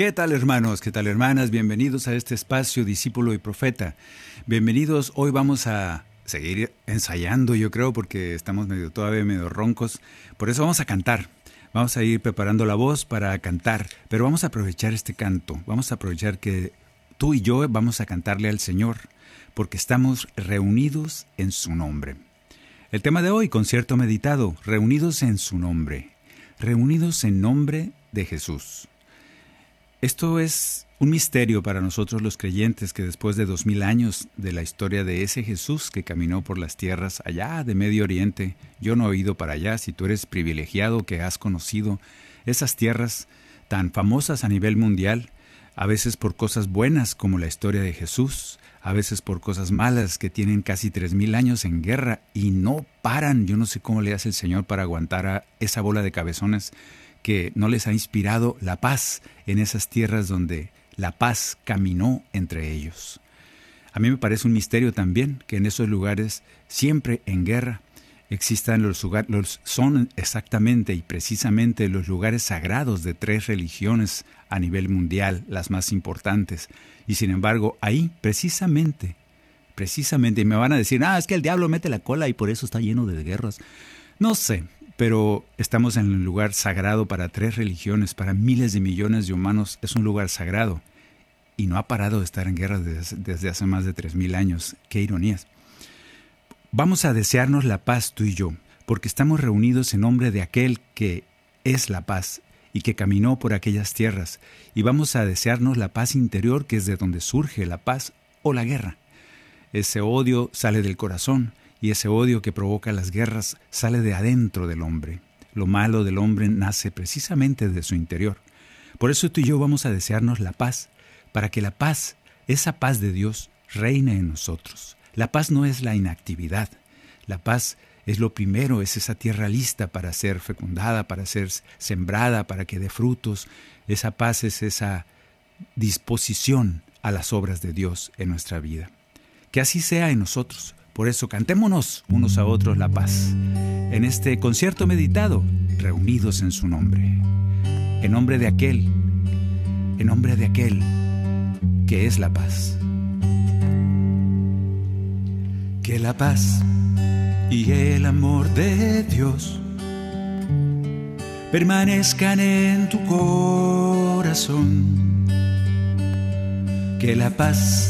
¿Qué tal hermanos? ¿Qué tal hermanas? Bienvenidos a este espacio Discípulo y Profeta. Bienvenidos. Hoy vamos a seguir ensayando, yo creo, porque estamos medio todavía medio roncos. Por eso vamos a cantar. Vamos a ir preparando la voz para cantar, pero vamos a aprovechar este canto. Vamos a aprovechar que tú y yo vamos a cantarle al Señor, porque estamos reunidos en su nombre. El tema de hoy, concierto meditado, reunidos en su nombre, reunidos en nombre de Jesús. Esto es un misterio para nosotros los creyentes que después de dos mil años de la historia de ese Jesús que caminó por las tierras allá de Medio Oriente, yo no he ido para allá, si tú eres privilegiado que has conocido esas tierras tan famosas a nivel mundial, a veces por cosas buenas como la historia de Jesús, a veces por cosas malas que tienen casi tres mil años en guerra y no paran. Yo no sé cómo le hace el Señor para aguantar a esa bola de cabezones que no les ha inspirado la paz en esas tierras donde la paz caminó entre ellos. A mí me parece un misterio también que en esos lugares, siempre en guerra, existan los lugares, son exactamente y precisamente los lugares sagrados de tres religiones a nivel mundial, las más importantes. Y sin embargo, ahí precisamente, precisamente, y me van a decir, ah, es que el diablo mete la cola y por eso está lleno de guerras. No sé, pero estamos en un lugar sagrado para tres religiones, para miles de millones de humanos, es un lugar sagrado. Y no ha parado de estar en guerra desde, desde hace más de tres mil años. Qué ironías. Vamos a desearnos la paz tú y yo, porque estamos reunidos en nombre de aquel que es la paz y que caminó por aquellas tierras, y vamos a desearnos la paz interior, que es de donde surge la paz o la guerra. Ese odio sale del corazón, y ese odio que provoca las guerras sale de adentro del hombre. Lo malo del hombre nace precisamente de su interior. Por eso tú y yo vamos a desearnos la paz, para que la paz, esa paz de Dios, reine en nosotros. La paz no es la inactividad. La paz es lo primero, es esa tierra lista para ser fecundada, para ser sembrada, para que dé frutos. Esa paz es esa disposición a las obras de Dios en nuestra vida. Que así sea en nosotros. Por eso cantémonos unos a otros la paz. En este concierto meditado, reunidos en su nombre. En nombre de aquel, en nombre de aquel que es la paz. Que la paz y el amor de Dios permanezcan en tu corazón. Que la paz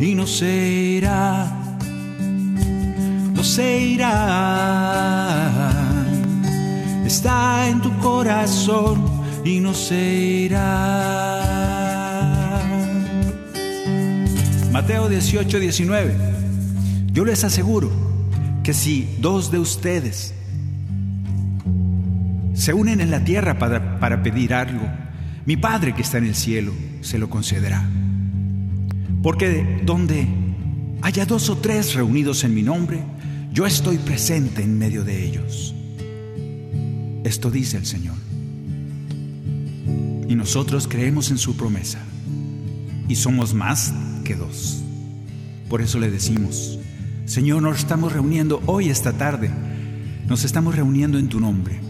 y no se irá. No se irá. Está en tu corazón y no se irá. Mateo 18, 19. Yo les aseguro que si dos de ustedes se unen en la tierra para, para pedir algo mi Padre que está en el cielo se lo concederá. Porque donde haya dos o tres reunidos en mi nombre, yo estoy presente en medio de ellos. Esto dice el Señor. Y nosotros creemos en su promesa. Y somos más que dos. Por eso le decimos, Señor, nos estamos reuniendo hoy, esta tarde. Nos estamos reuniendo en tu nombre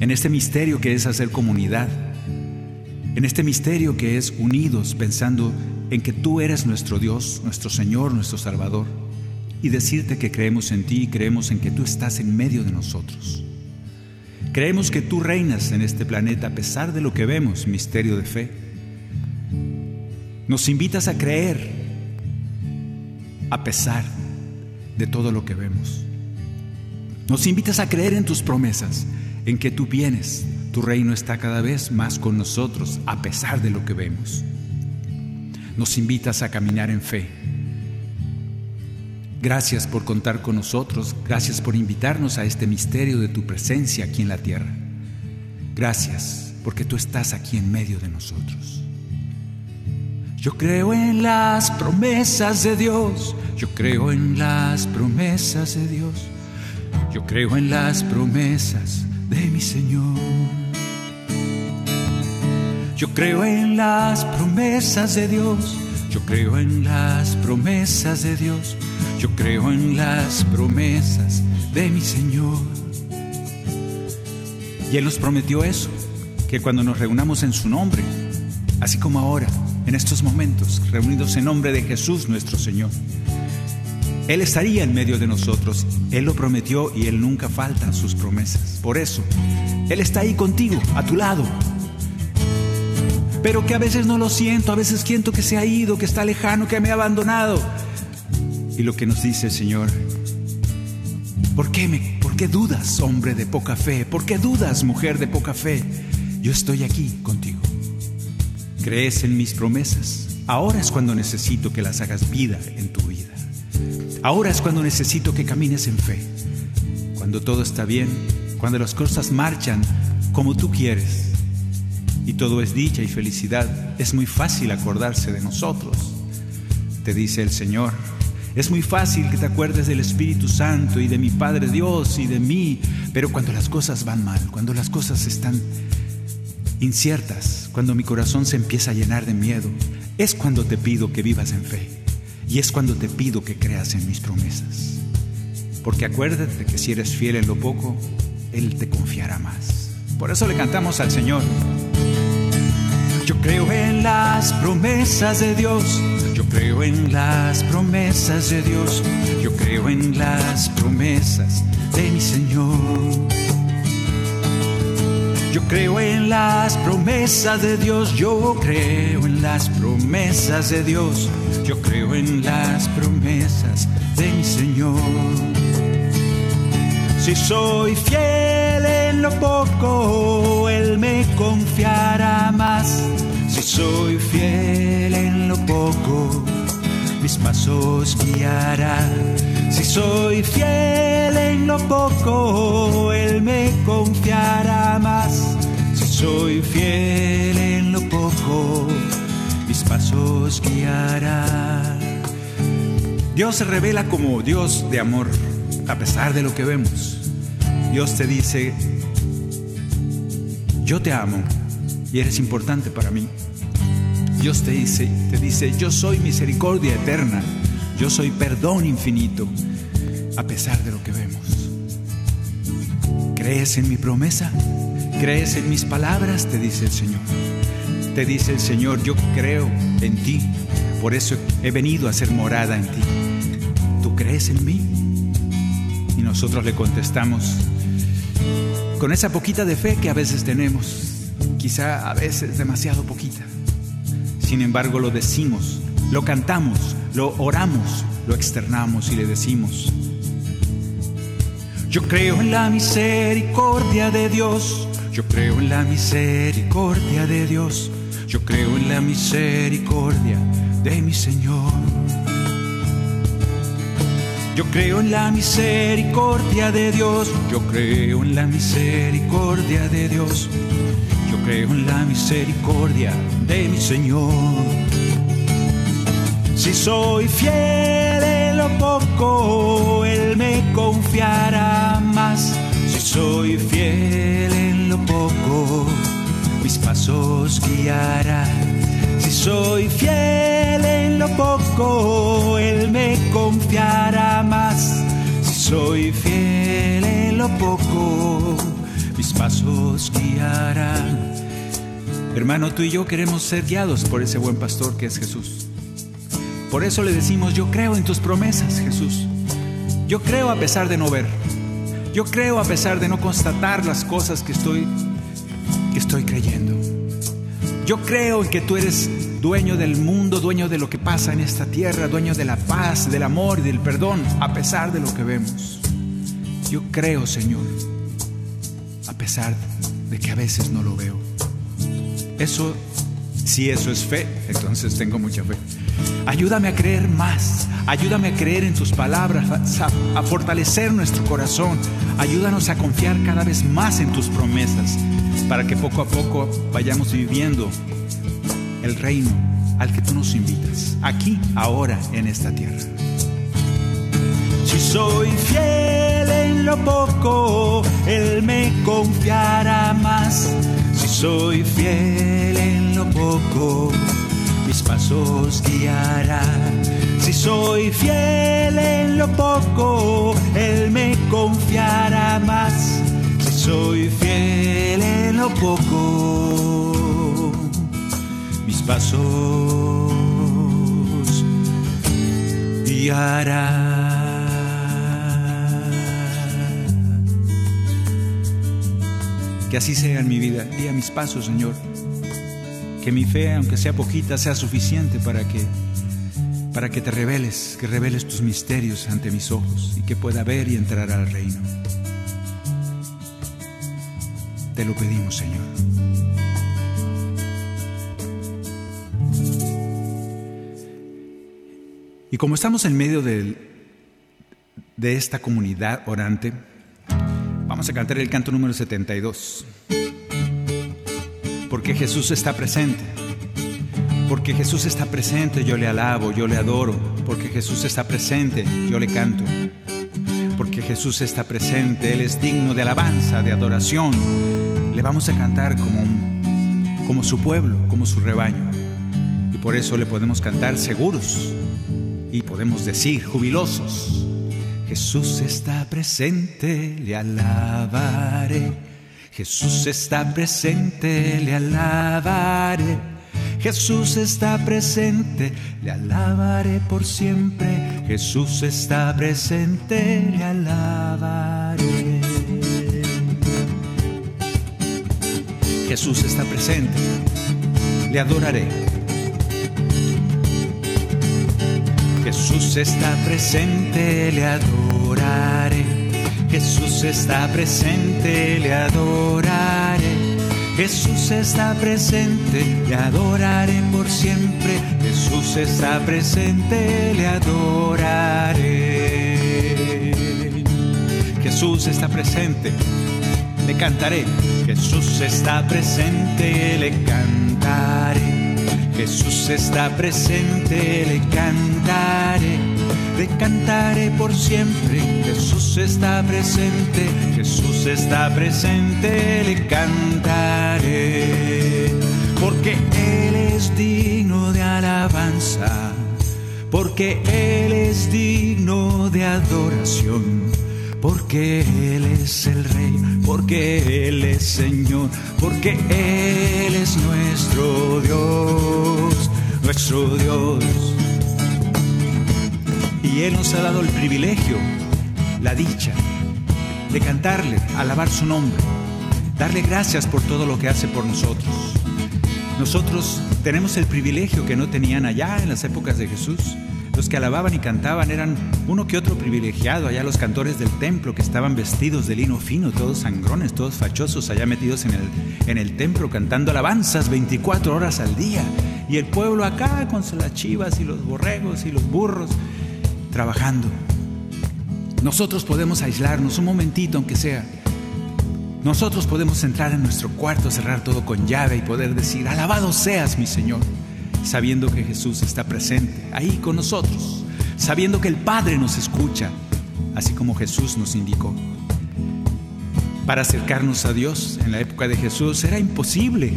en este misterio que es hacer comunidad, en este misterio que es unidos pensando en que tú eres nuestro Dios, nuestro Señor, nuestro Salvador, y decirte que creemos en ti y creemos en que tú estás en medio de nosotros. Creemos que tú reinas en este planeta a pesar de lo que vemos, misterio de fe. Nos invitas a creer a pesar de todo lo que vemos. Nos invitas a creer en tus promesas en que tú vienes, tu reino está cada vez más con nosotros a pesar de lo que vemos. Nos invitas a caminar en fe. Gracias por contar con nosotros, gracias por invitarnos a este misterio de tu presencia aquí en la tierra. Gracias porque tú estás aquí en medio de nosotros. Yo creo en las promesas de Dios, yo creo en las promesas de Dios, yo creo en las promesas de mi Señor. Yo creo en las promesas de Dios, yo creo en las promesas de Dios, yo creo en las promesas de mi Señor. Y Él nos prometió eso, que cuando nos reunamos en su nombre, así como ahora, en estos momentos, reunidos en nombre de Jesús nuestro Señor, él estaría en medio de nosotros. Él lo prometió y Él nunca falta sus promesas. Por eso, Él está ahí contigo, a tu lado. Pero que a veces no lo siento, a veces siento que se ha ido, que está lejano, que me ha abandonado. Y lo que nos dice el Señor, ¿por qué, me, ¿por qué dudas, hombre de poca fe? ¿Por qué dudas, mujer de poca fe? Yo estoy aquí contigo. ¿Crees en mis promesas? Ahora es cuando necesito que las hagas vida en tu vida. Ahora es cuando necesito que camines en fe. Cuando todo está bien, cuando las cosas marchan como tú quieres y todo es dicha y felicidad, es muy fácil acordarse de nosotros. Te dice el Señor, es muy fácil que te acuerdes del Espíritu Santo y de mi Padre Dios y de mí, pero cuando las cosas van mal, cuando las cosas están inciertas, cuando mi corazón se empieza a llenar de miedo, es cuando te pido que vivas en fe. Y es cuando te pido que creas en mis promesas. Porque acuérdate que si eres fiel en lo poco, Él te confiará más. Por eso le cantamos al Señor. Yo creo en las promesas de Dios. Yo creo en las promesas de Dios. Yo creo en las promesas de mi Señor. Yo creo en las promesas de Dios. Yo creo en las promesas de Dios. Yo creo en las promesas de mi Señor. Si soy fiel en lo poco, Él me confiará más. Si soy fiel en lo poco, mis pasos guiará. Si soy fiel en lo poco, Él me confiará más. Si soy fiel en lo poco, mis pasos guiará. Dios se revela como Dios de amor, a pesar de lo que vemos. Dios te dice, yo te amo y eres importante para mí. Dios te dice, te dice, yo soy misericordia eterna, yo soy perdón infinito, a pesar de lo que vemos. ¿Crees en mi promesa? ¿Crees en mis palabras? Te dice el Señor. Te dice el Señor, yo creo en ti, por eso he venido a ser morada en ti. ¿Tú crees en mí? Y nosotros le contestamos con esa poquita de fe que a veces tenemos, quizá a veces demasiado poquita. Sin embargo, lo decimos, lo cantamos, lo oramos, lo externamos y le decimos, yo creo en la misericordia de Dios, yo creo en la misericordia de Dios, yo creo en la misericordia de mi Señor. Yo creo en la misericordia de Dios, yo creo en la misericordia de Dios, Yo creo en la misericordia de mi Señor. Si soy fiel en lo poco, Él me confiará más. Si soy fiel en lo poco, mis pasos guiará. Si soy fiel en lo poco, Él me confiará más. Si soy fiel en lo poco, mis pasos guiará. Hermano, tú y yo queremos ser guiados por ese buen pastor que es Jesús. Por eso le decimos, yo creo en tus promesas, Jesús. Yo creo a pesar de no ver. Yo creo a pesar de no constatar las cosas que estoy, que estoy creyendo. Yo creo en que tú eres dueño del mundo, dueño de lo que pasa en esta tierra, dueño de la paz, del amor y del perdón, a pesar de lo que vemos. Yo creo, Señor, a pesar de que a veces no lo veo. Eso, si eso es fe, entonces tengo mucha fe. Ayúdame a creer más, ayúdame a creer en tus palabras, a, fortalecer nuestro corazón, ayúdanos a confiar cada vez más en tus promesas, para que poco a poco vayamos viviendo el reino al que tú nos invitas, aquí, ahora, en esta tierra. Si soy fiel en lo poco, Él me confiará más. Si soy fiel en lo poco, mis pasos guiará. Si soy fiel en lo poco, Él me confiará más. Si soy fiel en lo poco, pasos guiará. Que así sea en mi vida y a mis pasos, Señor que mi fe, aunque sea poquita, sea suficiente para que para que te reveles, que reveles tus misterios ante mis ojos y que pueda ver y entrar al reino. Te lo pedimos, Señor. Y como estamos en medio de, esta comunidad orante, vamos a cantar el canto número 72 porque Jesús está presente. Porque Jesús está presente, yo le alabo, yo le adoro. Porque Jesús está presente, yo le canto. Porque Jesús está presente, Él es digno de alabanza, de adoración. Le vamos a cantar como, como su pueblo, como su rebaño. Y por eso le podemos cantar seguros y podemos decir jubilosos. Jesús está presente, le alabaré. Jesús está presente, le alabaré. Jesús está presente, le alabaré por siempre. Jesús está presente, le alabaré. Jesús está presente, le adoraré. Jesús está presente, le adoraré. Jesús está presente, le adoraré. Jesús está presente, le adoraré por siempre. Jesús está presente, le adoraré. Jesús está presente, le cantaré. Jesús está presente, le cantaré. Jesús está presente, le cantaré le cantaré por siempre. Jesús está presente, Jesús está presente, le cantaré. Porque Él es digno de alabanza, porque Él es digno de adoración. Porque Él es el Rey, porque Él es Señor, porque Él es nuestro Dios, nuestro Dios y Él nos ha dado el privilegio, la dicha, de cantarle, alabar su nombre, darle gracias por todo lo que hace por nosotros. Nosotros tenemos el privilegio que no tenían allá en las épocas de Jesús. Los que alababan y cantaban eran uno que otro privilegiado, allá los cantores del templo que estaban vestidos de lino fino, todos sangrones, todos fachosos, allá metidos en el, en el templo cantando alabanzas 24 horas al día. Y el pueblo acá con las chivas y los borregos y los burros trabajando. Nosotros podemos aislarnos un momentito, aunque sea, nosotros podemos entrar en nuestro cuarto, cerrar todo con llave y poder decir, alabado seas mi Señor, sabiendo que Jesús está presente ahí con nosotros, sabiendo que el Padre nos escucha, así como Jesús nos indicó. Para acercarnos a Dios en la época de Jesús era imposible.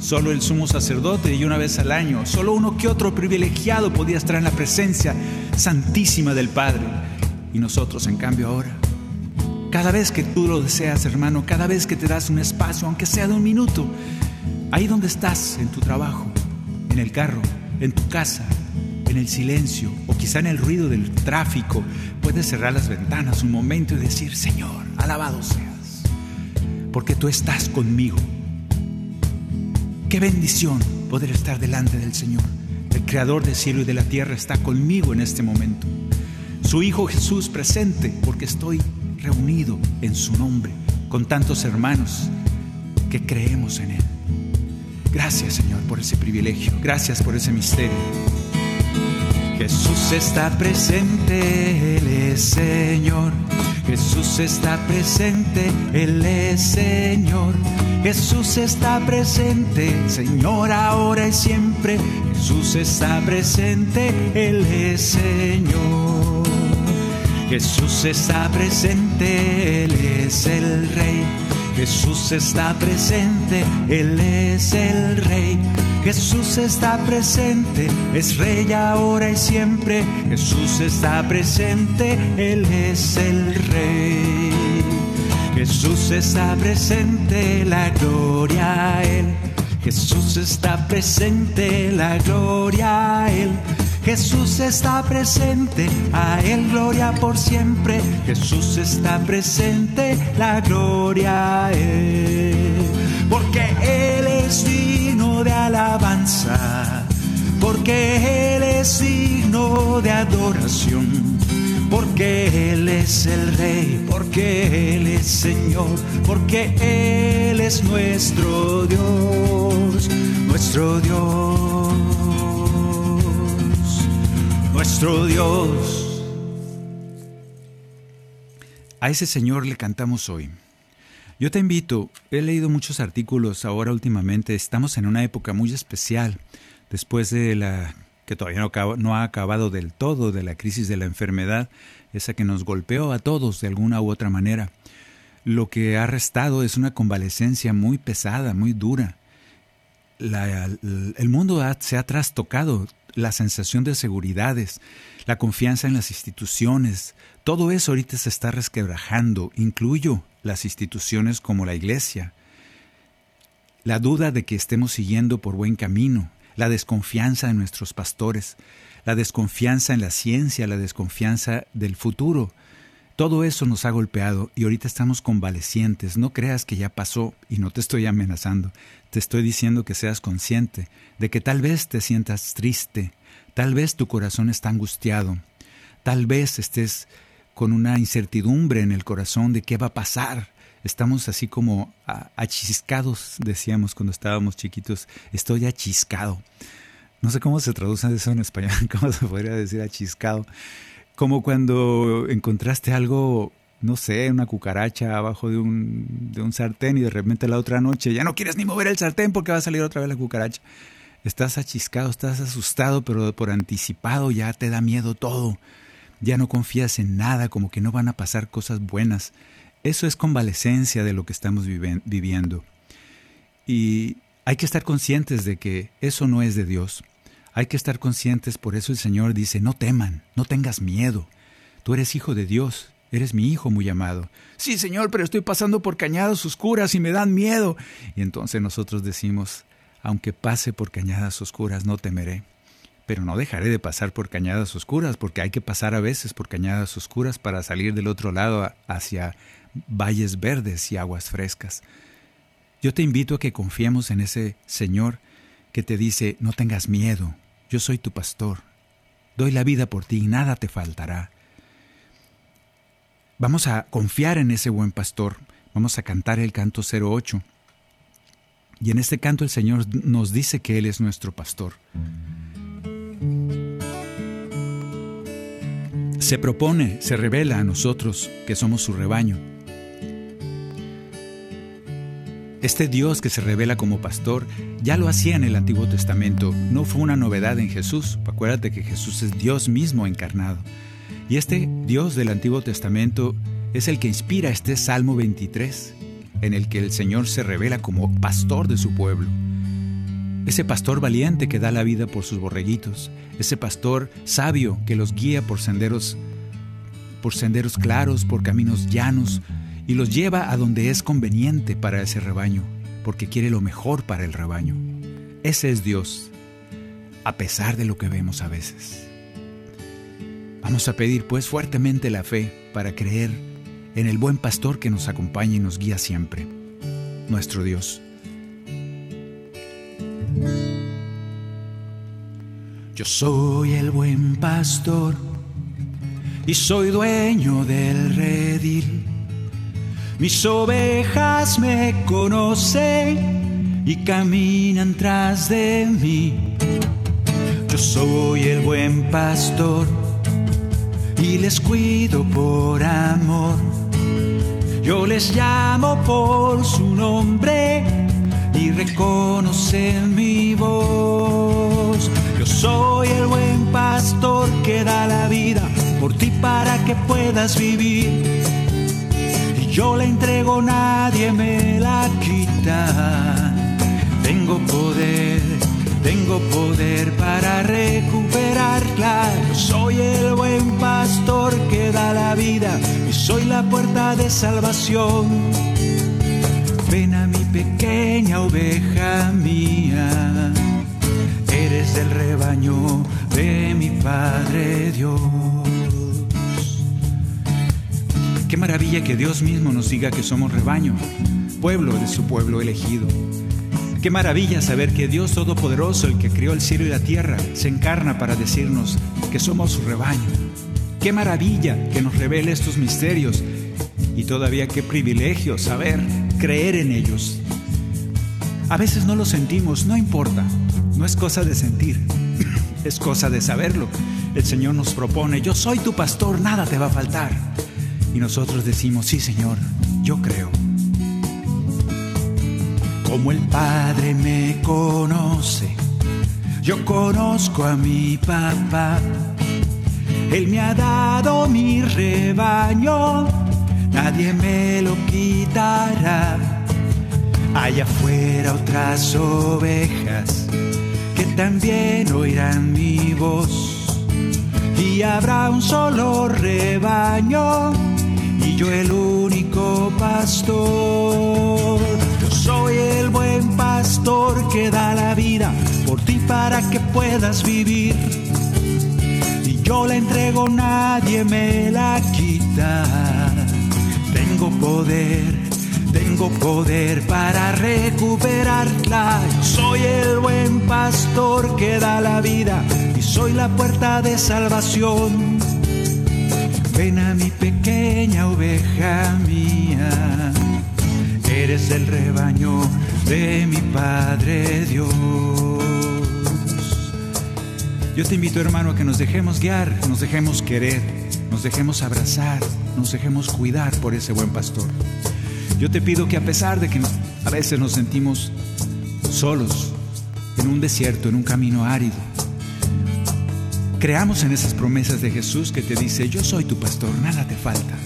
Solo el sumo sacerdote y una vez al año, solo uno que otro privilegiado podía estar en la presencia santísima del Padre. Y nosotros, en cambio, ahora cada vez que tú lo deseas, hermano, cada vez que te das un espacio, aunque sea de un minuto, ahí donde estás, en tu trabajo, en el carro, en tu casa, en el silencio o quizá en el ruido del tráfico, puedes cerrar las ventanas un momento y decir, Señor, alabado seas, porque tú estás conmigo. Qué bendición poder estar delante del Señor. El Creador del cielo y de la tierra está conmigo en este momento. Su Hijo Jesús presente, porque estoy reunido en su nombre con tantos hermanos que creemos en Él. Gracias Señor por ese privilegio, gracias por ese misterio. Jesús está presente, Él es Señor. Jesús está presente, Él es Señor. Jesús está presente, Señor, ahora y siempre. Jesús está presente, Él es Señor. Jesús está presente, Él es el Rey. Jesús está presente, Él es el Rey. Jesús está presente, es Rey ahora y siempre. Jesús está presente, Él es el Rey. Jesús está presente, la gloria a Él. Jesús está presente, la gloria a Él. Jesús está presente, a Él gloria por siempre. Jesús está presente, la gloria a. Porque Él es digno de alabanza, porque Él es digno de adoración. Porque Él es el Rey, porque Él es Señor, porque Él es nuestro Dios, nuestro Dios nuestro Dios. A ese Señor le cantamos hoy. Yo te invito, he leído muchos artículos ahora últimamente, estamos en una época muy especial, después de la que todavía no, no ha acabado del todo, de la crisis de la enfermedad, esa que nos golpeó a todos de alguna u otra manera. Lo que ha restado es una convalecencia muy pesada, muy dura. El mundo se ha trastocado la sensación de seguridades, la confianza en las instituciones, todo eso ahorita se está resquebrajando, incluyo las instituciones como la iglesia, la duda de que estemos siguiendo por buen camino, la desconfianza en nuestros pastores, la desconfianza en la ciencia, la desconfianza del futuro. Todo eso nos ha golpeado y ahorita estamos convalecientes. No creas que ya pasó y no te estoy amenazando. Te estoy diciendo que seas consciente de que tal vez te sientas triste, tal vez tu corazón está angustiado, tal vez estés con una incertidumbre en el corazón de qué va a pasar. Estamos así como achiscados, decíamos cuando estábamos chiquitos, estoy achiscado. No sé cómo se traduce eso en español, cómo se podría decir achiscado. Como cuando encontraste algo no sé, una cucaracha abajo de un, de un sartén y de repente la otra noche ya no quieres ni mover el sartén porque va a salir otra vez la cucaracha. Estás achiscado, estás asustado, pero por anticipado ya te da miedo todo. Ya no confías en nada, como que no van a pasar cosas buenas. Eso es convalecencia de lo que estamos viviendo. Y hay que estar conscientes de que eso no es de Dios. Hay que estar conscientes, por eso el Señor dice, no teman, no tengas miedo. Tú eres hijo de Dios, Eres mi hijo muy amado. Sí, Señor, pero estoy pasando por cañadas oscuras y me dan miedo. Y entonces nosotros decimos, aunque pase por cañadas oscuras, no temeré. Pero no dejaré de pasar por cañadas oscuras, porque hay que pasar a veces por cañadas oscuras para salir del otro lado hacia valles verdes y aguas frescas. Yo te invito a que confiemos en ese Señor que te dice, no tengas miedo, yo soy tu pastor, doy la vida por ti y nada te faltará. Vamos a confiar en ese buen pastor. Vamos a cantar el canto 08. Y en este canto el Señor nos dice que Él es nuestro pastor. Se propone, se revela a nosotros que somos su rebaño. Este Dios que se revela como pastor ya lo hacía en el Antiguo Testamento, no fue una novedad en Jesús. Acuérdate que Jesús es Dios mismo encarnado. Y este Dios del Antiguo Testamento es el que inspira este Salmo 23, en el que el Señor se revela como pastor de su pueblo. Ese pastor valiente que da la vida por sus borreguitos, ese pastor sabio que los guía por senderos por senderos claros, por caminos llanos y los lleva a donde es conveniente para ese rebaño, porque quiere lo mejor para el rebaño. Ese es Dios, a pesar de lo que vemos a veces. Vamos a pedir pues fuertemente la fe para creer en el buen pastor que nos acompaña y nos guía siempre, nuestro Dios. Yo soy el buen pastor y soy dueño del redil. Mis ovejas me conocen y caminan tras de mí. Yo soy el buen pastor y les cuido por amor. Yo les llamo por su nombre y reconocen mi voz. Yo soy el buen pastor que da la vida por ti para que puedas vivir. Y yo la entrego, nadie me la quita. Tengo poder, tengo poder para recuperarla. soy el buen pastor que da la vida y soy la puerta de salvación. Ven a mi pequeña oveja mía, eres del rebaño de mi Padre Dios. Qué maravilla que Dios mismo nos diga que somos rebaño, pueblo de su pueblo elegido. Qué maravilla saber que Dios Todopoderoso, el que creó el cielo y la tierra, se encarna para decirnos que somos su rebaño. Qué maravilla que nos revele estos misterios y todavía qué privilegio saber creer en ellos. A veces no lo sentimos, no importa, no es cosa de sentir, es cosa de saberlo. El Señor nos propone, yo soy tu pastor, nada te va a faltar. Y nosotros decimos, sí Señor, yo creo. Como el Padre me conoce, yo conozco a mi papá. Él me ha dado mi rebaño, nadie me lo quitará. Allá afuera otras ovejas que también oirán mi voz. Y habrá un solo rebaño y yo el único pastor. Soy el buen pastor que da la vida por ti para que puedas vivir. Y yo la entrego, nadie me la quita. Tengo poder, tengo poder para recuperarla. Soy el buen pastor que da la vida y soy la puerta de salvación. Ven a mi pequeña oveja mía, eres el rebaño de mi Padre Dios. Yo te invito hermano a que nos dejemos guiar, nos dejemos querer, nos dejemos abrazar, nos dejemos cuidar por ese buen pastor. Yo te pido que a pesar de que a veces nos sentimos solos, en un desierto, en un camino árido, creamos en esas promesas de Jesús que te dice, yo soy tu pastor, nada te falta.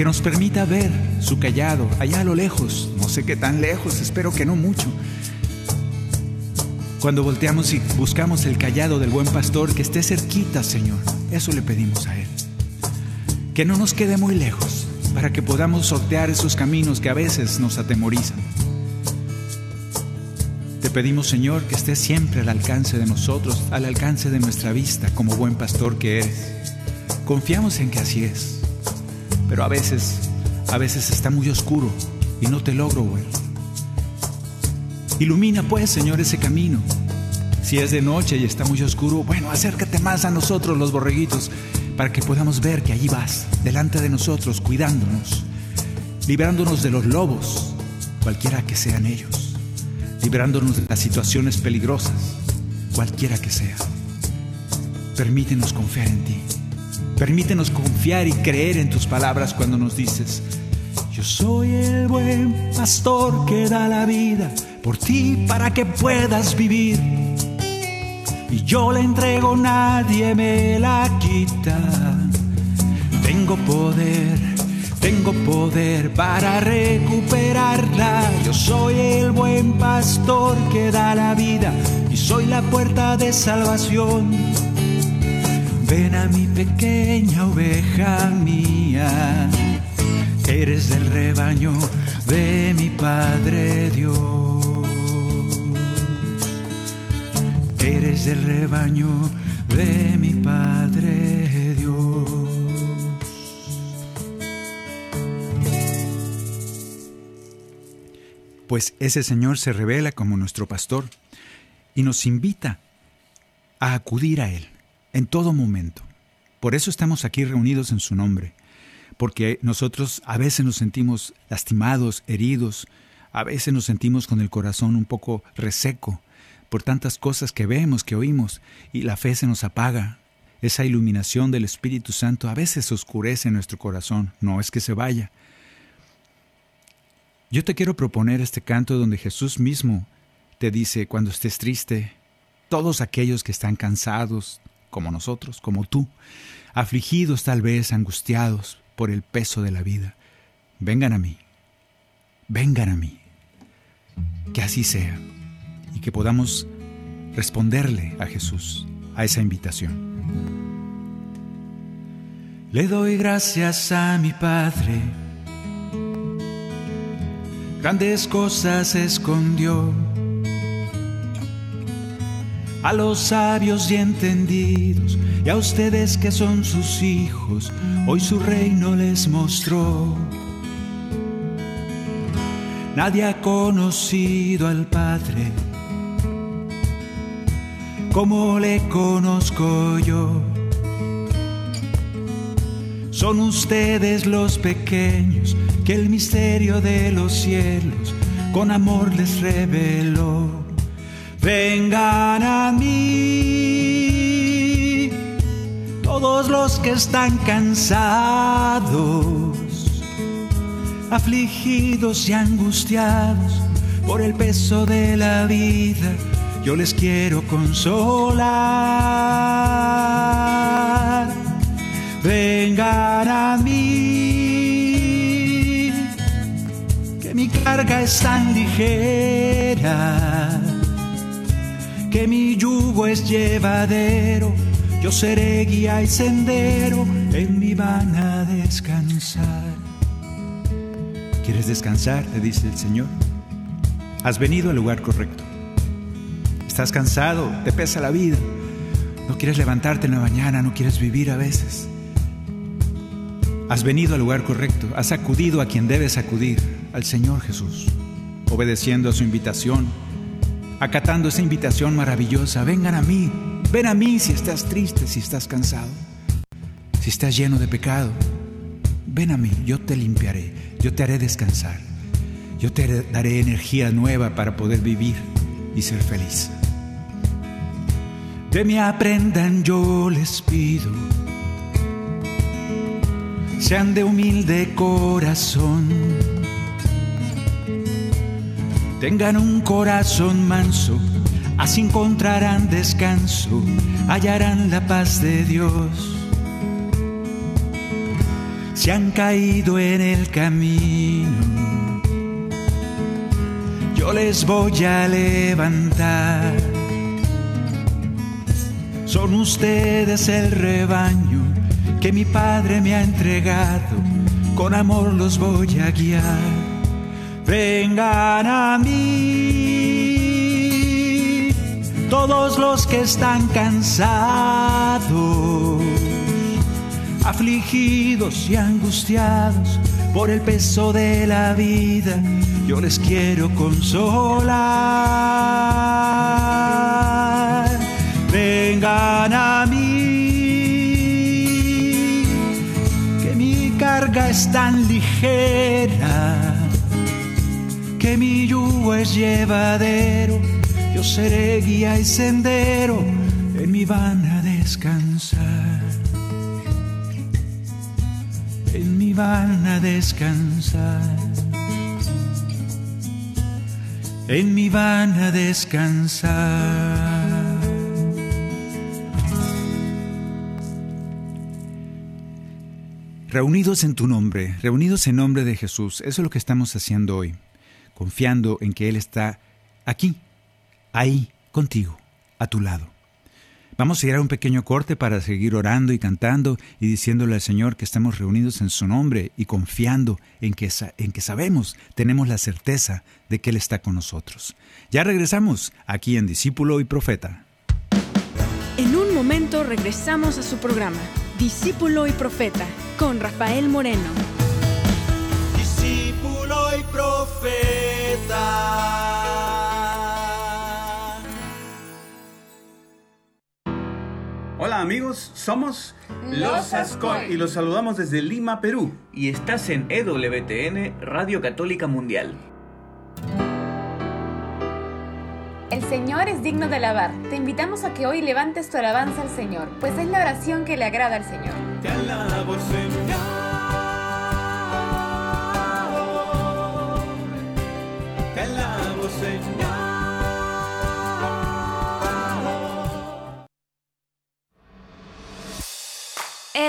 Que nos permita ver su callado allá a lo lejos, no sé qué tan lejos, espero que no mucho. Cuando volteamos y buscamos el callado del buen pastor, que esté cerquita, Señor, eso le pedimos a Él. Que no nos quede muy lejos, para que podamos sortear esos caminos que a veces nos atemorizan. Te pedimos, Señor, que estés siempre al alcance de nosotros, al alcance de nuestra vista, como buen pastor que eres. Confiamos en que así es, pero a veces, a veces está muy oscuro y no te logro ver. Ilumina pues, Señor, ese camino. Si es de noche y está muy oscuro, bueno, acércate más a nosotros los borreguitos para que podamos ver que allí vas, delante de nosotros, cuidándonos, librándonos de los lobos, cualquiera que sean ellos, librándonos de las situaciones peligrosas, cualquiera que sea. Permítenos confiar en ti. Permítenos confiar y creer en tus palabras cuando nos dices Yo soy el buen pastor que da la vida por ti para que puedas vivir. Y yo le entrego, nadie me la quita. Tengo poder, tengo poder para recuperarla. Yo soy el buen pastor que da la vida y soy la puerta de salvación. Ven a mi pequeña oveja mía, eres del rebaño de mi Padre Dios. Eres del rebaño de mi Padre Dios. Pues ese Señor se revela como nuestro pastor y nos invita a acudir a Él en todo momento. Por eso estamos aquí reunidos en su nombre, porque nosotros a veces nos sentimos lastimados, heridos, a veces nos sentimos con el corazón un poco reseco por tantas cosas que vemos, que oímos, y la fe se nos apaga. Esa iluminación del Espíritu Santo a veces oscurece nuestro corazón, no es que se vaya. Yo te quiero proponer este canto donde Jesús mismo te dice cuando estés triste, todos aquellos que están cansados, como nosotros, como tú, afligidos tal vez, angustiados por el peso de la vida, vengan a mí, vengan a mí, que así sea y que podamos responderle a Jesús, a esa invitación. Le doy gracias a mi Padre, grandes cosas escondió a los sabios y entendidos, y a ustedes que son sus hijos, hoy su reino les mostró. Nadie ha conocido al Padre como le conozco yo. Son ustedes los pequeños que el misterio de los cielos con amor les reveló. Vengan a mí, todos los que están cansados, afligidos y angustiados por el peso de la vida yo les quiero consolar. Vengan a mí, que mi carga es tan ligera, que mi yugo es llevadero. Yo seré guía y sendero, en mi van a descansar. ¿Quieres descansar? Te dice el Señor. Has venido al lugar correcto. Estás cansado, te pesa la vida. No quieres levantarte en la mañana, no quieres vivir a veces. Has venido al lugar correcto, has acudido a quien debes acudir, al Señor Jesús, obedeciendo a su invitación, acatando esa invitación maravillosa. Vengan a mí, ven a mí si estás triste, si estás cansado, si estás lleno de pecado. Ven a mí, yo te limpiaré, yo te haré descansar, yo te daré energía nueva para poder vivir y ser feliz. De mí aprendan, yo les pido. Sean de humilde corazón. Tengan un corazón manso, así encontrarán descanso, hallarán la paz de Dios. Se han caído en el camino, yo les voy a levantar son ustedes el rebaño que mi Padre me ha entregado, con amor los voy a guiar. Vengan a mí, todos los que están cansados, afligidos y angustiados por el peso de la vida, yo les quiero consolar. Vengan a mí, que mi carga es tan ligera, que mi yugo es llevadero, yo seré guía y sendero, en mi van a descansar, en mi van a descansar. En mi van a descansar. Reunidos en tu nombre, reunidos en nombre de Jesús, eso es lo que estamos haciendo hoy, confiando en que Él está aquí, ahí, contigo, a tu lado. Vamos a ir a un pequeño corte para seguir orando y cantando y diciéndole al Señor que estamos reunidos en su nombre y confiando en que, en que sabemos, tenemos la certeza de que Él está con nosotros. Ya regresamos aquí en Discípulo y Profeta. En un momento regresamos a su programa, Discípulo y Profeta, con Rafael Moreno. Discípulo y Profeta. Hola amigos, somos Los Ascoy y los saludamos desde Lima, Perú. Y estás en EWTN, Radio Católica Mundial. El Señor es digno de alabar. Te invitamos a que hoy levantes tu alabanza al Señor, pues es la oración que le agrada al Señor. Te alabo, Señor. Alabo,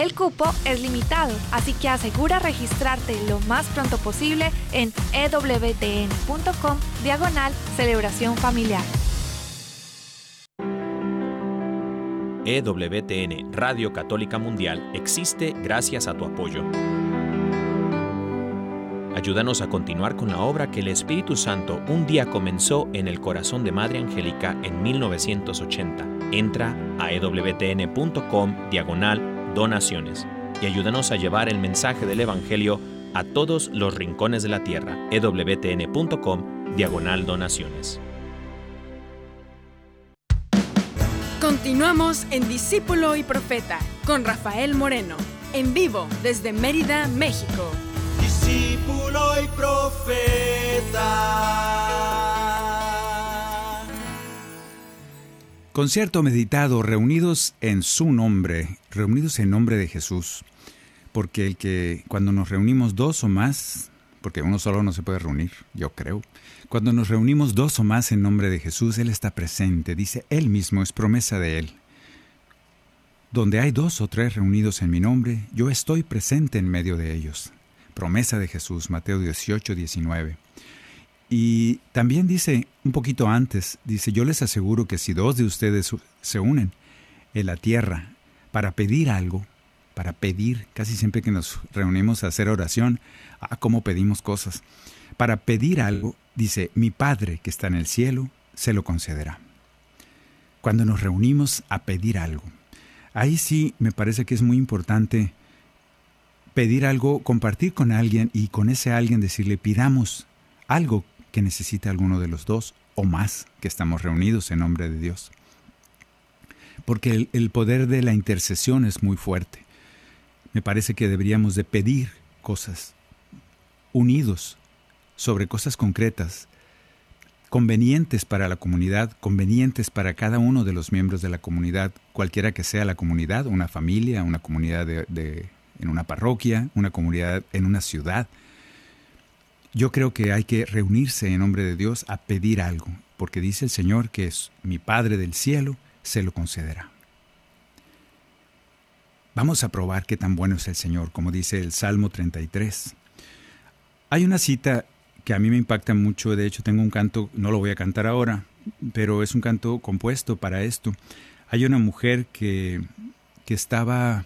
El cupo es limitado, así que asegura registrarte lo más pronto posible en ewtn.com diagonal celebración familiar. EWTN Radio Católica Mundial existe gracias a tu apoyo. Ayúdanos a continuar con la obra que el Espíritu Santo un día comenzó en el corazón de Madre Angélica en 1980. Entra a ewtn.com diagonal donaciones y ayúdanos a llevar el mensaje del Evangelio a todos los rincones de la tierra. ewtn.com diagonal donaciones. Continuamos en Discípulo y Profeta con Rafael Moreno, en vivo desde Mérida, México. Discípulo y Profeta. Concierto meditado, reunidos en su nombre, reunidos en nombre de Jesús. Porque el que cuando nos reunimos dos o más, porque uno solo no se puede reunir, yo creo, cuando nos reunimos dos o más en nombre de Jesús, Él está presente, dice Él mismo, es promesa de Él. Donde hay dos o tres reunidos en mi nombre, yo estoy presente en medio de ellos. Promesa de Jesús, Mateo 18, 19. Y también dice, un poquito antes, dice, yo les aseguro que si dos de ustedes se unen en la tierra para pedir algo, para pedir, casi siempre que nos reunimos a hacer oración, a cómo pedimos cosas, para pedir algo, dice, mi Padre que está en el cielo, se lo concederá. Cuando nos reunimos a pedir algo, ahí sí me parece que es muy importante pedir algo, compartir con alguien y con ese alguien decirle, pidamos algo que necesite alguno de los dos o más que estamos reunidos en nombre de Dios. Porque el, poder de la intercesión es muy fuerte. Me parece que deberíamos de pedir cosas unidos sobre cosas concretas, convenientes para la comunidad, convenientes para cada uno de los miembros de la comunidad, cualquiera que sea la comunidad, una familia, una comunidad de, en una parroquia, una comunidad en una ciudad. Yo creo que hay que reunirse en nombre de Dios a pedir algo, porque dice el Señor que es mi Padre del cielo, se lo concederá. Vamos a probar qué tan bueno es el Señor, como dice el Salmo 33. Hay una cita que a mí me impacta mucho, de hecho tengo un canto, no lo voy a cantar ahora, pero es un canto compuesto para esto. Hay una mujer que, que estaba,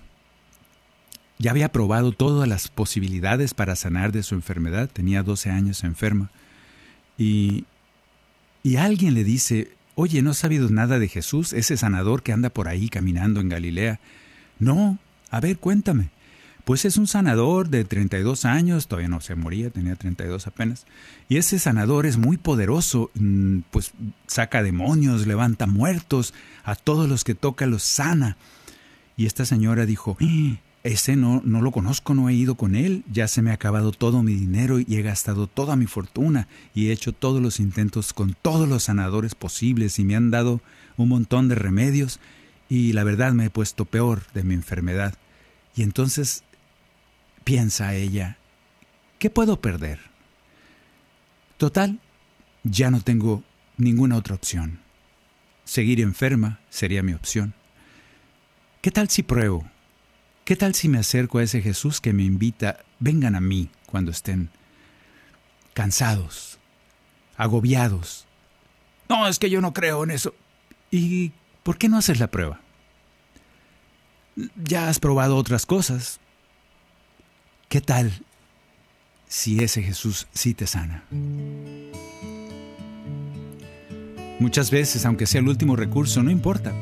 ya había probado todas las posibilidades para sanar de su enfermedad, tenía 12 años enferma, y, y alguien le dice, oye, ¿no has sabido nada de Jesús, ese sanador que anda por ahí caminando en Galilea? No, a ver, cuéntame. pues es un sanador de 32 años, todavía no se moría, tenía 32 apenas. Y ese sanador es muy poderoso, mm, pues saca demonios, levanta muertos, a todos los que toca los sana. Y esta señora dijo, ¡Ah! Ese no, no lo conozco, no he ido con él, ya se me ha acabado todo mi dinero y he gastado toda mi fortuna y he hecho todos los intentos con todos los sanadores posibles y me han dado un montón de remedios y la verdad me he puesto peor de mi enfermedad. Y entonces piensa ella, ¿qué puedo perder? Total, ya no tengo ninguna otra opción. Seguir enferma sería mi opción. ¿Qué tal si pruebo? ¿Qué tal si me acerco a ese Jesús que me invita, vengan a mí cuando estén cansados, agobiados? No, es que yo no creo en eso. ¿Y por qué no haces la prueba? Ya has probado otras cosas. ¿Qué tal si ese Jesús sí te sana? Muchas veces, aunque sea el último recurso, no importa.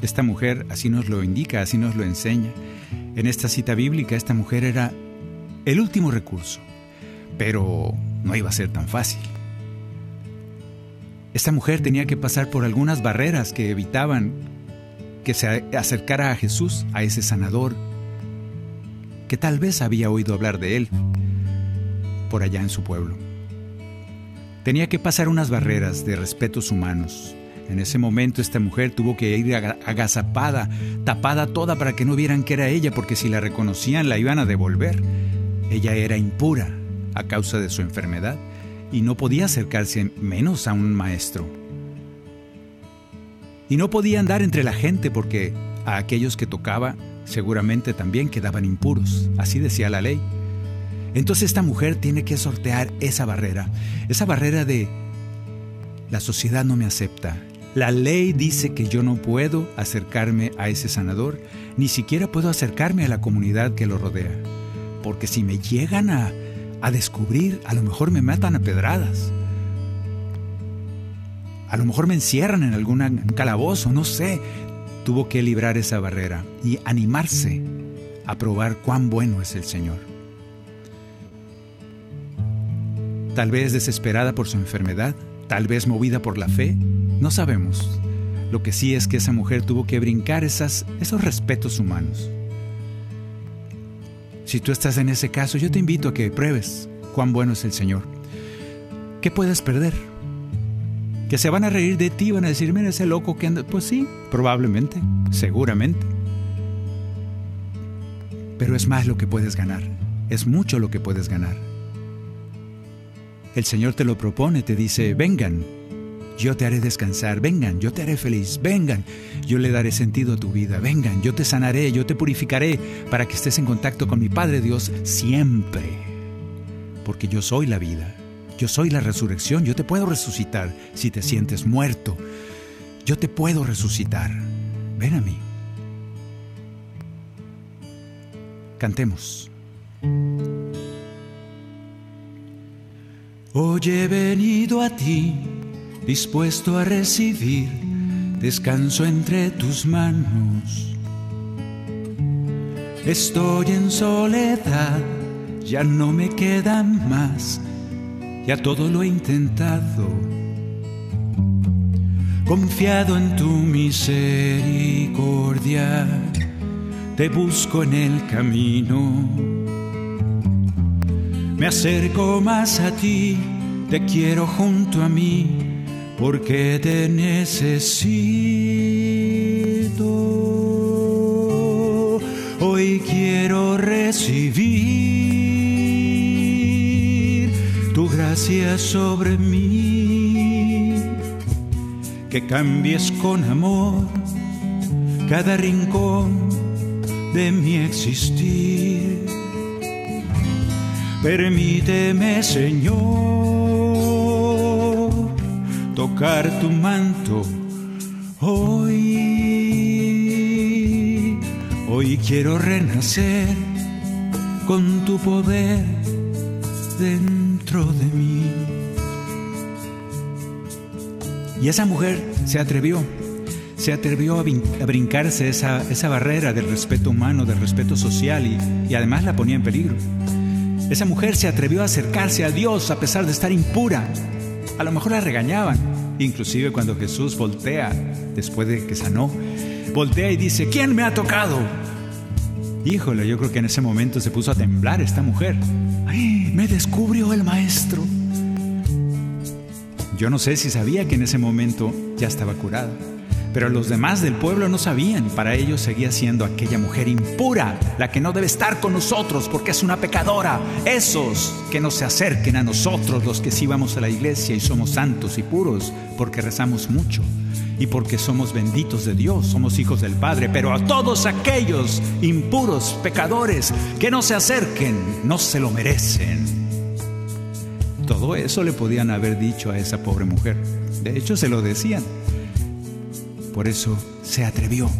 Esta mujer así nos lo indica, así nos lo enseña. En esta cita bíblica, esta mujer era el último recurso, pero no iba a ser tan fácil. Esta mujer tenía que pasar por algunas barreras que evitaban que se acercara a Jesús, a ese sanador, que tal vez había oído hablar de él por allá en su pueblo. Tenía que pasar unas barreras de respetos humanos. En ese momento esta mujer tuvo que ir agazapada, tapada toda para que no vieran que era ella, porque si la reconocían la iban a devolver. Ella era impura a causa de su enfermedad y no podía acercarse menos a un maestro. Y no podía andar entre la gente porque a aquellos que tocaba seguramente también quedaban impuros, así decía la ley. Entonces esta mujer tiene que sortear esa barrera, esa barrera de la sociedad no me acepta. La ley dice que yo no puedo acercarme a ese sanador, ni siquiera puedo acercarme a la comunidad que lo rodea, porque si me llegan a, a descubrir, a lo mejor me matan a pedradas. A lo mejor me encierran en algún calabozo, no sé tuvo que librar esa barrera y animarse a probar cuán bueno es el Señor. Tal vez desesperada por su enfermedad, tal vez movida por la fe, no sabemos. Lo que sí es que esa mujer tuvo que brincar esas, esos respetos humanos. Si tú estás en ese caso, yo te invito a que pruebes cuán bueno es el Señor. ¿Qué puedes perder? que se van a reír de ti, van a decir, mira ese loco que anda. Pues sí, probablemente, seguramente. Pero es más lo que puedes ganar, es mucho lo que puedes ganar. El Señor te lo propone, te dice, vengan, yo te haré descansar, vengan, yo te haré feliz, vengan, yo le daré sentido a tu vida, vengan, yo te sanaré, yo te purificaré para que estés en contacto con mi Padre Dios siempre, porque yo soy la vida. Yo soy la resurrección, yo te puedo resucitar si te sientes muerto. Yo te puedo resucitar. Ven a mí. Cantemos. Hoy he venido a ti, dispuesto a recibir descanso entre tus manos. Estoy en soledad, ya no me quedan más ya todo lo he intentado. Confiado en tu misericordia, te busco en el camino. Me acerco más a ti, te quiero junto a mí, porque te necesito. Hoy quiero recibir gracia sobre mí, que cambies con amor cada rincón de mi existir. Permíteme, Señor, tocar tu manto hoy. Hoy quiero renacer con tu poder dentro de mí. Y esa mujer se atrevió, se atrevió a, brincarse esa, esa, barrera del respeto humano, del respeto social y, y además la ponía en peligro. Esa mujer se atrevió a acercarse a Dios a pesar de estar impura. A lo mejor la regañaban, inclusive cuando Jesús voltea después de que sanó, voltea y dice, ¿quién me ha tocado? Híjole, yo creo que en ese momento se puso a temblar esta mujer. ¡Ay, me descubrió el maestro! Yo no sé si sabía que en ese momento ya estaba curada, pero los demás del pueblo no sabían. Para ellos seguía siendo aquella mujer impura, la que no debe estar con nosotros porque es una pecadora. Esos que no se acerquen a nosotros, los que sí vamos a la iglesia y somos santos y puros porque rezamos mucho y porque somos benditos de Dios, somos hijos del Padre, pero a todos aquellos impuros, pecadores, que no se acerquen, no se lo merecen. Todo eso le podían haber dicho a esa pobre mujer. De hecho, se lo decían. Por eso se atrevió.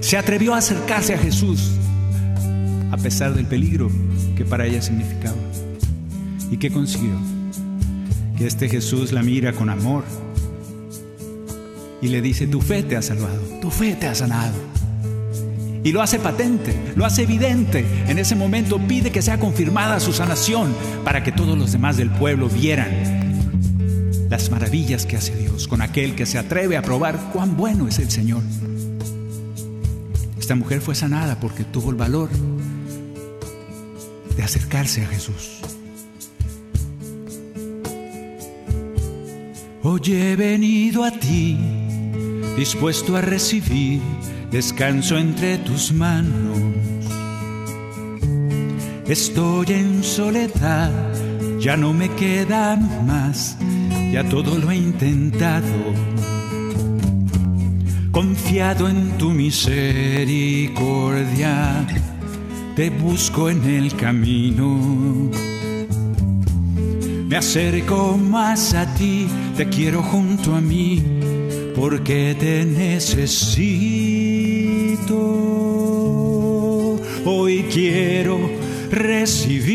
Se atrevió a acercarse a Jesús, a pesar del peligro que para ella significaba. ¿Y qué consiguió? Que este Jesús la mira con amor y le dice, tu fe te ha salvado, tu fe te ha sanado. Y lo hace patente, lo hace evidente. En ese momento pide que sea confirmada su sanación para que todos los demás del pueblo vieran las maravillas que hace Dios con aquel que se atreve a probar cuán bueno es el Señor. Esta mujer fue sanada porque tuvo el valor de acercarse a Jesús. Hoy he venido a ti dispuesto a recibir descanso entre tus manos. Estoy en soledad, ya no me queda más, ya todo lo he intentado. Confiado en tu misericordia, te busco en el camino. Me acerco más a ti, te quiero junto a mí, porque te necesito. Hoy quiero recibir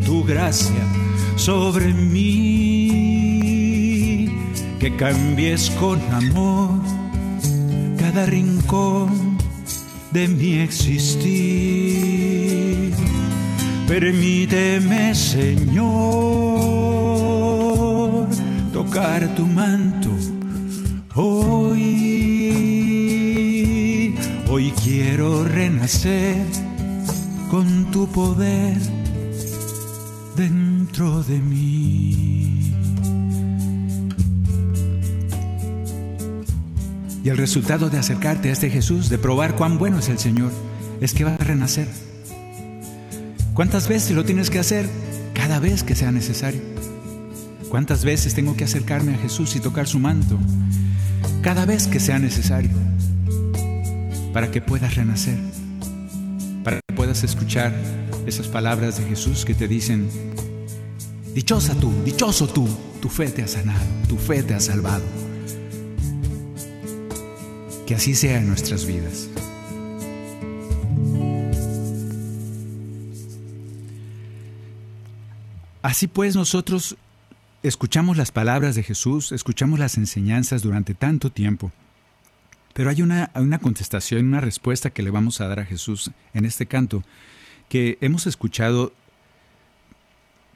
tu gracia sobre mí, que cambies con amor cada rincón de mi existir. Permíteme, Señor, tocar tu manto hoy. Hoy quiero renacer con tu poder dentro de mí. Y el resultado de acercarte a este Jesús, de probar cuán bueno es el Señor, es que va a renacer. ¿Cuántas veces lo tienes que hacer? Cada vez que sea necesario. ¿Cuántas veces tengo que acercarme a Jesús y tocar su manto? Cada vez que sea necesario para que puedas renacer, para que puedas escuchar esas palabras de Jesús que te dicen, dichosa tú, dichoso tú, tu fe te ha sanado, tu fe te ha salvado. Que así sea en nuestras vidas. Así pues nosotros escuchamos las palabras de Jesús, escuchamos las enseñanzas durante tanto tiempo. Pero hay una, una contestación, una respuesta que le vamos a dar a Jesús en este canto, que hemos escuchado,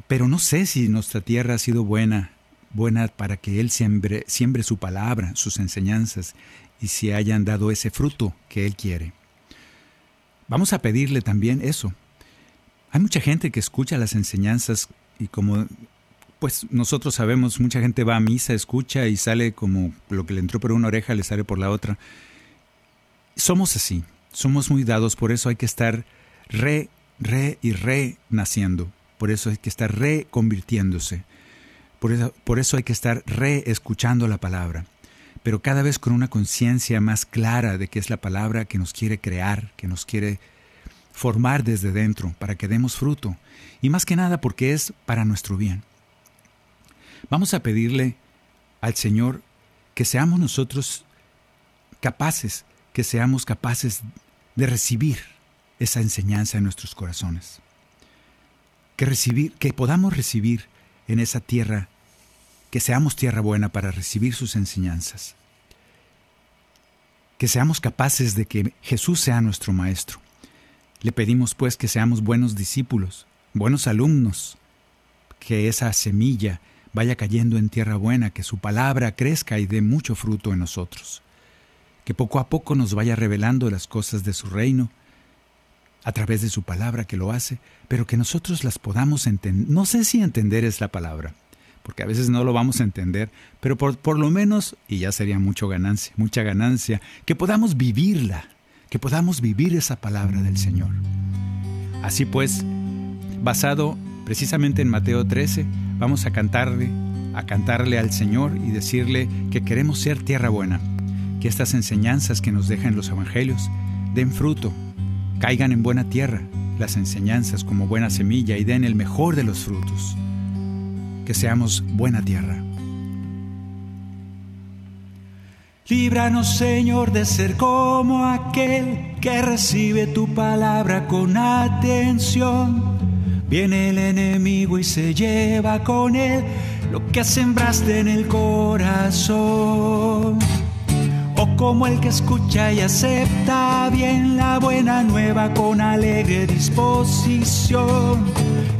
pero no sé si nuestra tierra ha sido buena, buena para que Él siembre, su palabra, sus enseñanzas, y si hayan dado ese fruto que Él quiere. Vamos a pedirle también eso. Hay mucha gente que escucha las enseñanzas y como pues nosotros sabemos, mucha gente va a misa, escucha y sale como lo que le entró por una oreja le sale por la otra. Somos así, somos muy dados, por eso hay que estar re, re y re naciendo, por eso hay que estar reconvirtiéndose, por eso, por eso hay que estar re escuchando la palabra, pero cada vez con una conciencia más clara de que es la palabra que nos quiere crear, que nos quiere formar desde dentro para que demos fruto, y más que nada porque es para nuestro bien. Vamos a pedirle al Señor que seamos nosotros capaces, que seamos capaces de recibir esa enseñanza en nuestros corazones. Que podamos recibir en esa tierra que seamos tierra buena para recibir sus enseñanzas. Que seamos capaces de que Jesús sea nuestro Maestro. Le pedimos pues que seamos buenos discípulos, buenos alumnos, que esa semilla vaya cayendo en tierra buena, que su palabra crezca y dé mucho fruto en nosotros, que poco a poco nos vaya revelando las cosas de su reino, a través de su palabra que lo hace, pero que nosotros las podamos entender. No sé si entender es la palabra, porque a veces no lo vamos a entender, pero por, por lo menos, y ya sería mucho ganancia, mucha ganancia, que podamos vivirla, que podamos vivir esa palabra del Señor. Así pues, basado precisamente en Mateo 13, vamos a cantarle, a cantarle al Señor y decirle que queremos ser tierra buena, que estas enseñanzas que nos dejan los evangelios den fruto caigan en buena tierra las enseñanzas como buena semilla y den el mejor de los frutos. Que seamos buena tierra. Líbranos, Señor, de ser como aquel que recibe tu palabra con atención. Viene el enemigo y se lleva con él lo que sembraste en el corazón como el que escucha y acepta bien la buena nueva con alegre disposición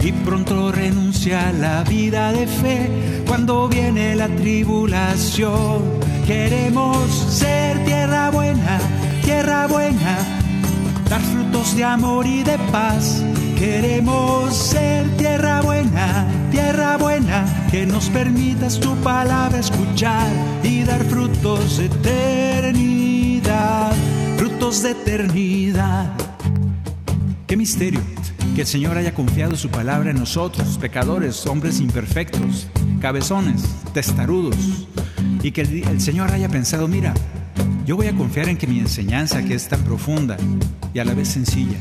y pronto renuncia a la vida de fe cuando viene la tribulación. Queremos ser tierra buena, tierra buena, dar frutos de amor y de paz. Queremos ser tierra buena, que nos permitas tu palabra escuchar y dar frutos de eternidad, frutos de eternidad. Qué misterio que el Señor haya confiado su palabra en nosotros, pecadores, hombres imperfectos, cabezones, testarudos, y que el, el Señor haya pensado, mira, yo voy a confiar en que mi enseñanza, que es tan profunda y a la vez sencilla,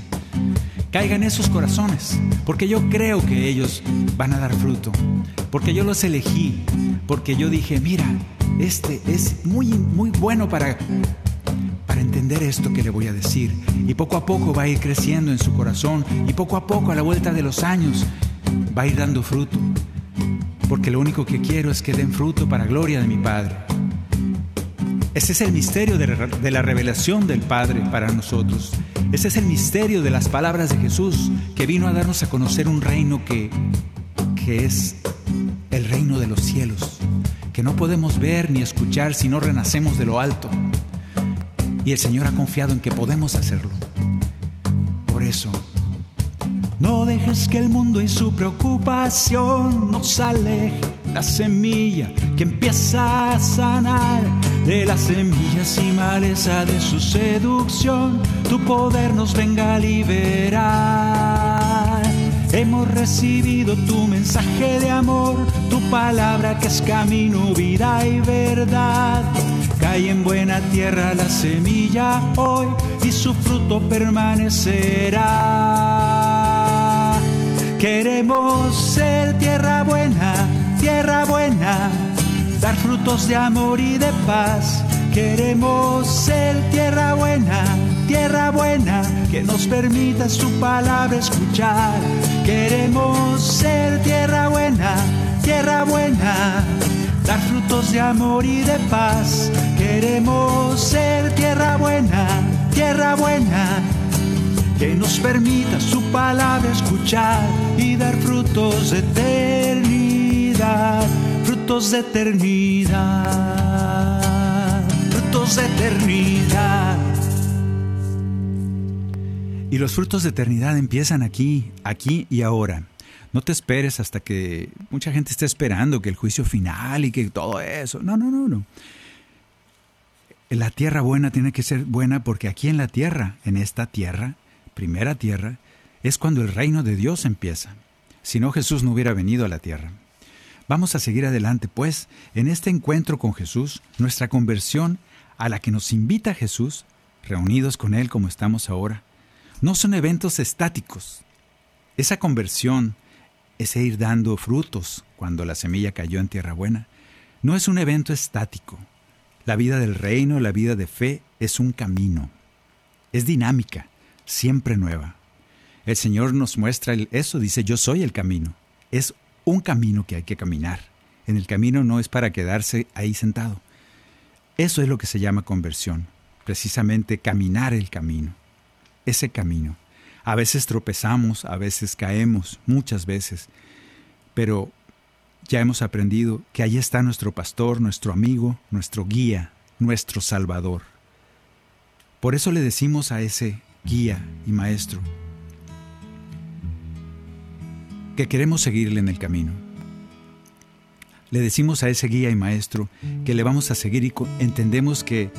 caiga en esos corazones, porque yo creo que ellos van a dar fruto, porque yo los elegí, porque yo dije, mira, este es muy, muy bueno para, para entender esto que le voy a decir. Y poco a poco va a ir creciendo en su corazón y poco a poco a la vuelta de los años va a ir dando fruto, porque lo único que quiero es que den fruto para gloria de mi Padre. Ese es el misterio de, la revelación del Padre para nosotros. Ese es el misterio de las palabras de Jesús que vino a darnos a conocer un reino que, que es el reino de los cielos, que no podemos ver ni escuchar si no renacemos de lo alto. Y el Señor ha confiado en que podemos hacerlo. Por eso, no dejes que el mundo y su preocupación nos aleje la semilla que empieza a sanar de las semillas y maleza de su seducción. Tu poder nos venga a liberar. Hemos recibido tu mensaje de amor, tu palabra que es camino, vida y verdad. Cae en buena tierra la semilla hoy y su fruto permanecerá. Queremos ser tierra buena, tierra buena, dar frutos de amor y de paz. Queremos ser tierra buena, tierra buena, que nos permita su palabra escuchar. Queremos ser tierra buena, tierra buena, dar frutos de amor y de paz. Queremos ser tierra buena, tierra buena, que nos permita su palabra escuchar y dar frutos de eternidad, frutos de eternidad, frutos de eternidad. Y los frutos de eternidad empiezan aquí, aquí y ahora. No te esperes hasta que mucha gente esté esperando que el juicio final y que todo eso. No, no, no, no. La tierra buena tiene que ser buena porque aquí en la tierra, en esta tierra, primera tierra, es cuando el reino de Dios empieza. Si no, Jesús no hubiera venido a la tierra. Vamos a seguir adelante, pues, en este encuentro con Jesús, nuestra conversión a la que nos invita Jesús, reunidos con Él como estamos ahora, no son eventos estáticos. Esa conversión, ese ir dando frutos cuando la semilla cayó en tierra buena, no es un evento estático. La vida del reino, la vida de fe, es un camino. Es dinámica, siempre nueva. El Señor nos muestra eso, dice, yo soy el camino. Es un camino que hay que caminar. en el camino no es para quedarse ahí sentado. Eso es lo que se llama conversión, precisamente caminar el camino, ese camino. A veces tropezamos, a veces caemos, muchas veces, pero ya hemos aprendido que ahí está nuestro pastor, nuestro amigo, nuestro guía, nuestro salvador. Por eso le decimos a ese guía y maestro que queremos seguirle en el camino. Le decimos a ese guía y maestro que le vamos a seguir y entendemos que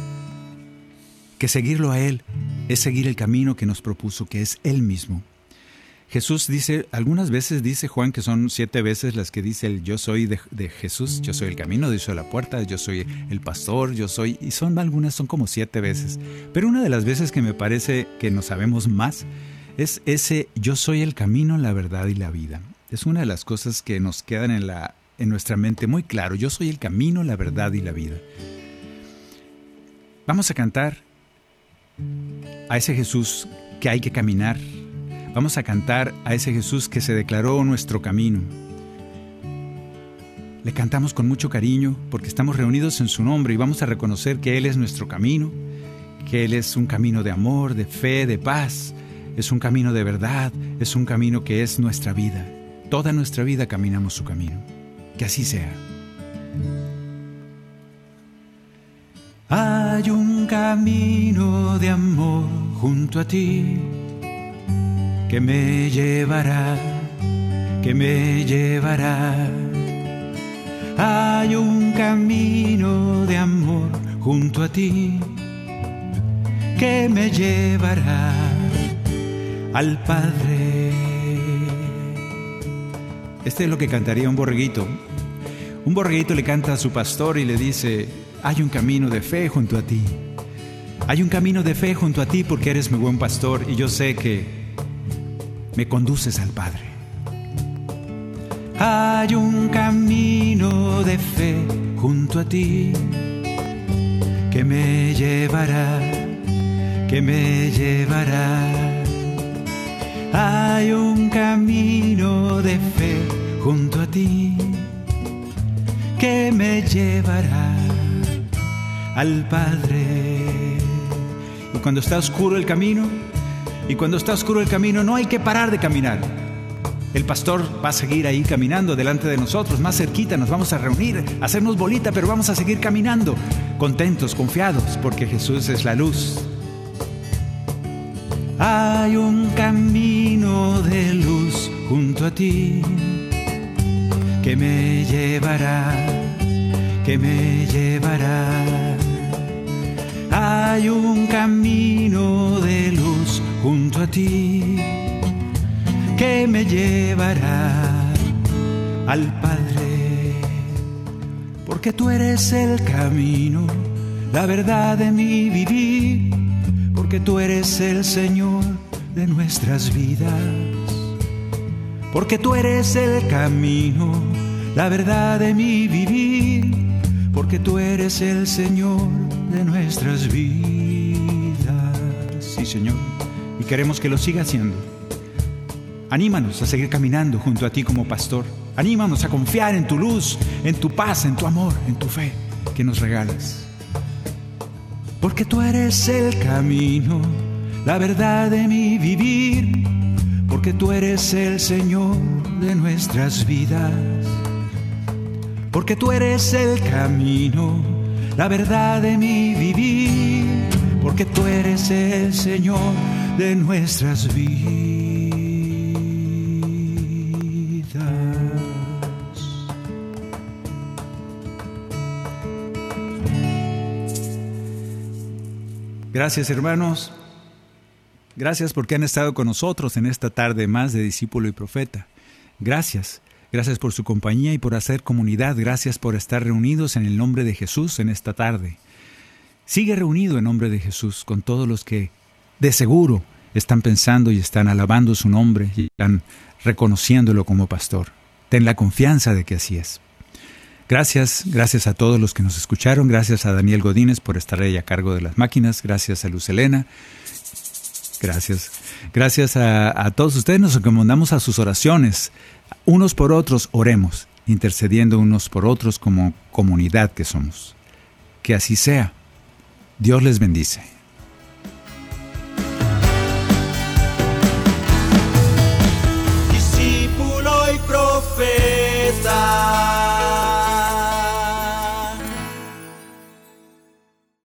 que seguirlo a él es seguir el camino que nos propuso, que es él mismo. Jesús dice, algunas veces dice Juan que son siete veces las que dice el yo soy de, Jesús, yo soy el camino, yo soy la puerta, yo soy el pastor, yo soy, y son algunas, son como siete veces. Pero una de las veces que me parece que no sabemos más es ese yo soy el camino, la verdad y la vida. Es una de las cosas que nos quedan en, la, en nuestra mente muy claro, yo soy el camino, la verdad y la vida. Vamos a cantar a ese Jesús que hay que caminar Vamos a cantar a ese Jesús que se declaró nuestro camino. Le cantamos con mucho cariño porque estamos reunidos en su nombre y vamos a reconocer que Él es nuestro camino, que Él es un camino de amor, de fe, de paz, es un camino de verdad, es un camino que es nuestra vida. Toda nuestra vida caminamos su camino. Que así sea. Hay un camino de amor junto a ti que me llevará, que me llevará. Hay un camino de amor junto a ti que me llevará al Padre. Este es lo que cantaría un borreguito. Un borreguito le canta a su pastor y le dice, hay un camino de fe junto a ti. Hay un camino de fe junto a ti porque eres mi buen pastor y yo sé que me conduces al Padre. Hay un camino de fe junto a ti que me llevará, que me llevará. Hay un camino de fe junto a ti que me llevará al Padre. Y cuando está oscuro el camino, y cuando está oscuro el camino no hay que parar de caminar. El pastor va a seguir ahí caminando delante de nosotros, más cerquita, nos vamos a reunir, hacernos bolita, pero vamos a seguir caminando, contentos, confiados, porque Jesús es la luz. Hay un camino de luz junto a ti que me llevará, que me llevará. Hay un camino de luz junto a ti que me llevará al Padre. Porque tú eres el camino, la verdad de mi vivir. Porque tú eres el Señor de nuestras vidas. Porque tú eres el camino, la verdad de mi vivir. Porque tú eres el Señor de nuestras vidas. Sí, Señor y queremos que lo siga haciendo. Anímanos a seguir caminando junto a ti como pastor. Anímanos a confiar en tu luz, en tu paz, en tu amor, en tu fe que nos regalas. Porque tú eres el camino, la verdad de mi vivir. Porque tú eres el Señor de nuestras vidas. Porque tú eres el camino, la verdad de mi vivir. Porque tú eres el Señor de nuestras vidas. Gracias hermanos. Gracias porque han estado con nosotros en esta tarde más de discípulo y profeta. Gracias. Gracias por su compañía y por hacer comunidad. Gracias por estar reunidos en el nombre de Jesús en esta tarde. Sigue reunido en nombre de Jesús con todos los que de seguro están pensando y están alabando su nombre y están reconociéndolo como pastor. Ten la confianza de que así es. Gracias, gracias a todos los que nos escucharon, gracias a Daniel Godínez por estar ahí a cargo de las máquinas, gracias a Luz Elena, gracias, gracias a, todos ustedes, nos encomendamos a sus oraciones, unos por otros oremos intercediendo unos por otros como comunidad que somos. Que así sea. Dios les bendice.